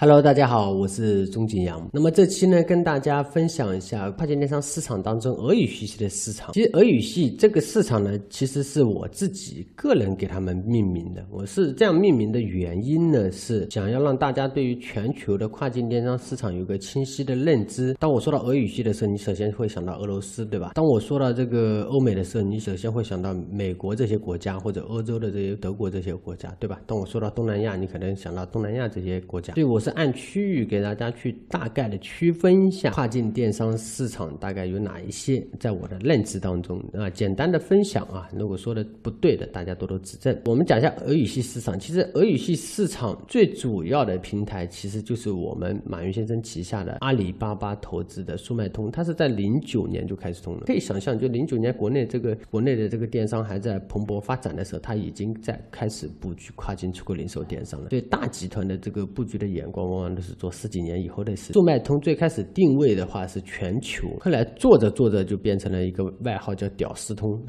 Hello，大家好，我是钟景阳。那么这期呢，跟大家分享一下跨境电商市场当中俄语学习的市场。其实俄语系这个市场呢，其实是我自己个人给他们命名的。我是这样命名的原因呢，是想要让大家对于全球的跨境电商市场有个清晰的认知。当我说到俄语系的时候，你首先会想到俄罗斯，对吧？当我说到这个欧美的时候，你首先会想到美国这些国家或者欧洲的这些德国这些国家，对吧？当我说到东南亚，你可能想到东南亚这些国家。所以我是。按区域给大家去大概的区分一下跨境电商市场大概有哪一些，在我的认知当中啊，简单的分享啊，如果说的不对的，大家多多指正。我们讲一下俄语系市场，其实俄语系市场最主要的平台其实就是我们马云先生旗下的阿里巴巴投资的速卖通，它是在零九年就开始通了。可以想象，就零九年国内这个国内的这个电商还在蓬勃发展的时候，它已经在开始布局跨境出口零售电商了。对大集团的这个布局的眼光。往往都是做十几年以后的事。速卖通最开始定位的话是全球，后来做着做着就变成了一个外号叫“屌丝通”。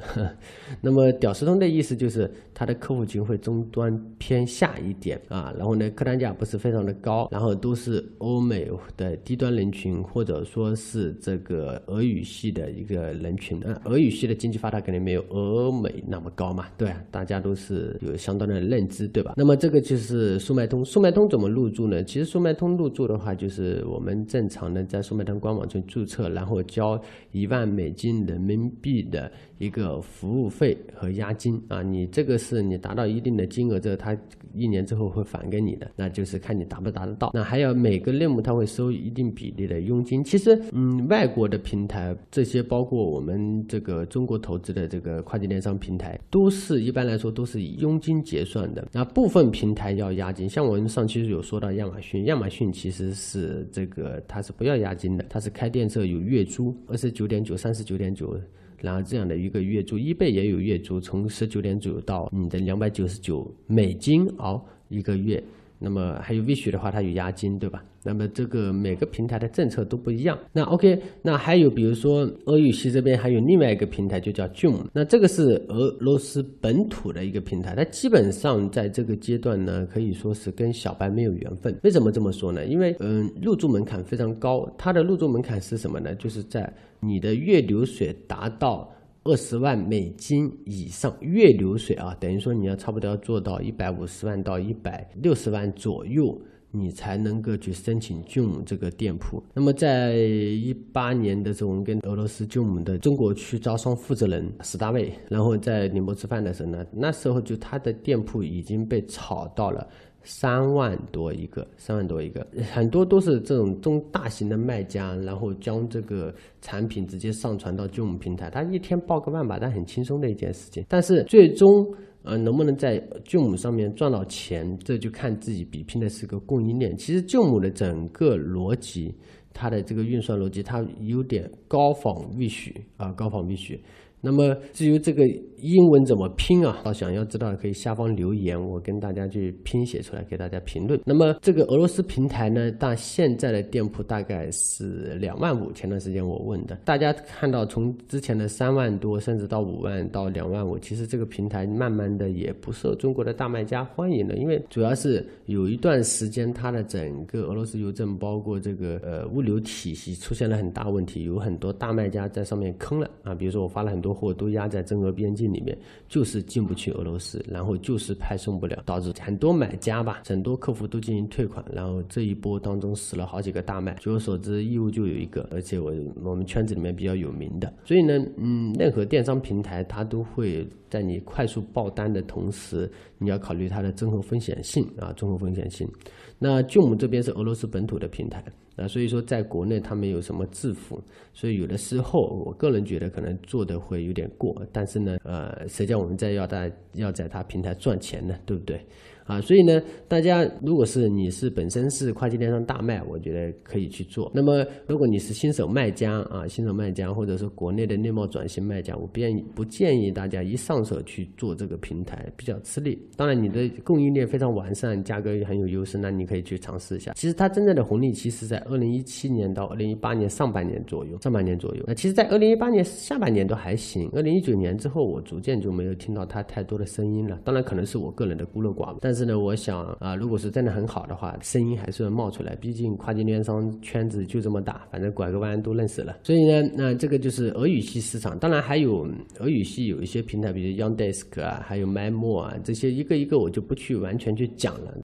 那么“屌丝通”的意思就是它的客户群会终端偏下一点啊，然后呢客单价不是非常的高，然后都是欧美的低端人群，或者说是这个俄语系的一个人群。啊，俄语系的经济发达肯定没有俄美那么高嘛，对，大家都是有相当的认知，对吧？那么这个就是速卖通。速卖通怎么入驻呢？其其实速卖通入驻的话，就是我们正常的在速卖通官网去注册，然后交一万美金人民币的一个服务费和押金啊。你这个是你达到一定的金额之后，他一年之后会返给你的，那就是看你达不达得到。那还有每个类目他会收一定比例的佣金。其实，嗯，外国的平台这些包括我们这个中国投资的这个跨境电商平台，都是一般来说都是以佣金结算的。那部分平台要押金，像我们上期有说到亚马逊。亚马逊其实是这个，它是不要押金的，它是开店之后有月租，二十九点九、三十九点九，然后这样的一个月租，一倍也有月租，从十九点九到你的两百九十九美金哦一个月。那么还有 Wish 的话，它有押金，对吧？那么这个每个平台的政策都不一样。那 OK，那还有比如说俄语系这边还有另外一个平台，就叫 Zoom。那这个是俄罗斯本土的一个平台，它基本上在这个阶段呢，可以说是跟小白没有缘分。为什么这么说呢？因为嗯，入驻门槛非常高。它的入驻门槛是什么呢？就是在你的月流水达到。二十万美金以上月流水啊，等于说你要差不多要做到一百五十万到一百六十万左右，你才能够去申请 Joom 这个店铺。那么在一八年的时候，我们跟俄罗斯 Joom 的中国区招商负责人史大卫，然后在宁波吃饭的时候呢，那时候就他的店铺已经被炒到了。三万多一个，三万多一个，很多都是这种中大型的卖家，然后将这个产品直接上传到 Joom 平台，他一天报个万把单，很轻松的一件事情。但是最终，呃，能不能在 Joom 上面赚到钱，这就看自己比拼的是个供应链。其实 Joom 的整个逻辑，它的这个运算逻辑，它有点高仿必须啊，高仿必须。那么至于这个英文怎么拼啊？到想要知道的可以下方留言，我跟大家去拼写出来给大家评论。那么这个俄罗斯平台呢，到现在的店铺大概是两万五。前段时间我问的，大家看到从之前的三万多，甚至到五万到两万五，其实这个平台慢慢的也不受中国的大卖家欢迎了，因为主要是有一段时间它的整个俄罗斯邮政包括这个呃物流体系出现了很大问题，有很多大卖家在上面坑了啊，比如说我发了很多。货都压在中俄边境里面，就是进不去俄罗斯，然后就是派送不了，导致很多买家吧，很多客户都进行退款，然后这一波当中死了好几个大卖。据我所知，义乌就有一个，而且我我们圈子里面比较有名的。所以呢，嗯，任何电商平台它都会在你快速爆单的同时，你要考虑它的综合风险性啊，综合风险性。那就我们这边是俄罗斯本土的平台。啊，所以说在国内他们有什么制服，所以有的时候我个人觉得可能做的会有点过，但是呢，呃，谁叫我们在要在要在他平台赚钱呢，对不对？啊，所以呢，大家如果是你是本身是跨境电商大卖，我觉得可以去做。那么，如果你是新手卖家啊，新手卖家或者说国内的内贸转型卖家，我不建议不建议大家一上手去做这个平台，比较吃力。当然，你的供应链非常完善，价格也很有优势，那你可以去尝试一下。其实它真正的红利，其实在二零一七年到二零一八年上半年左右，上半年左右。那其实，在二零一八年下半年都还行，二零一九年之后，我逐渐就没有听到它太多的声音了。当然，可能是我个人的孤陋寡闻，但是。是呢，我想啊，如果是真的很好的话，声音还是会冒出来。毕竟跨境电商圈子就这么大，反正拐个弯都认识了。所以呢，那这个就是俄语系市场。当然还有俄语系有一些平台，比如 YoungDesk 啊，还有 MyMo 啊，这些一个一个我就不去完全去讲了。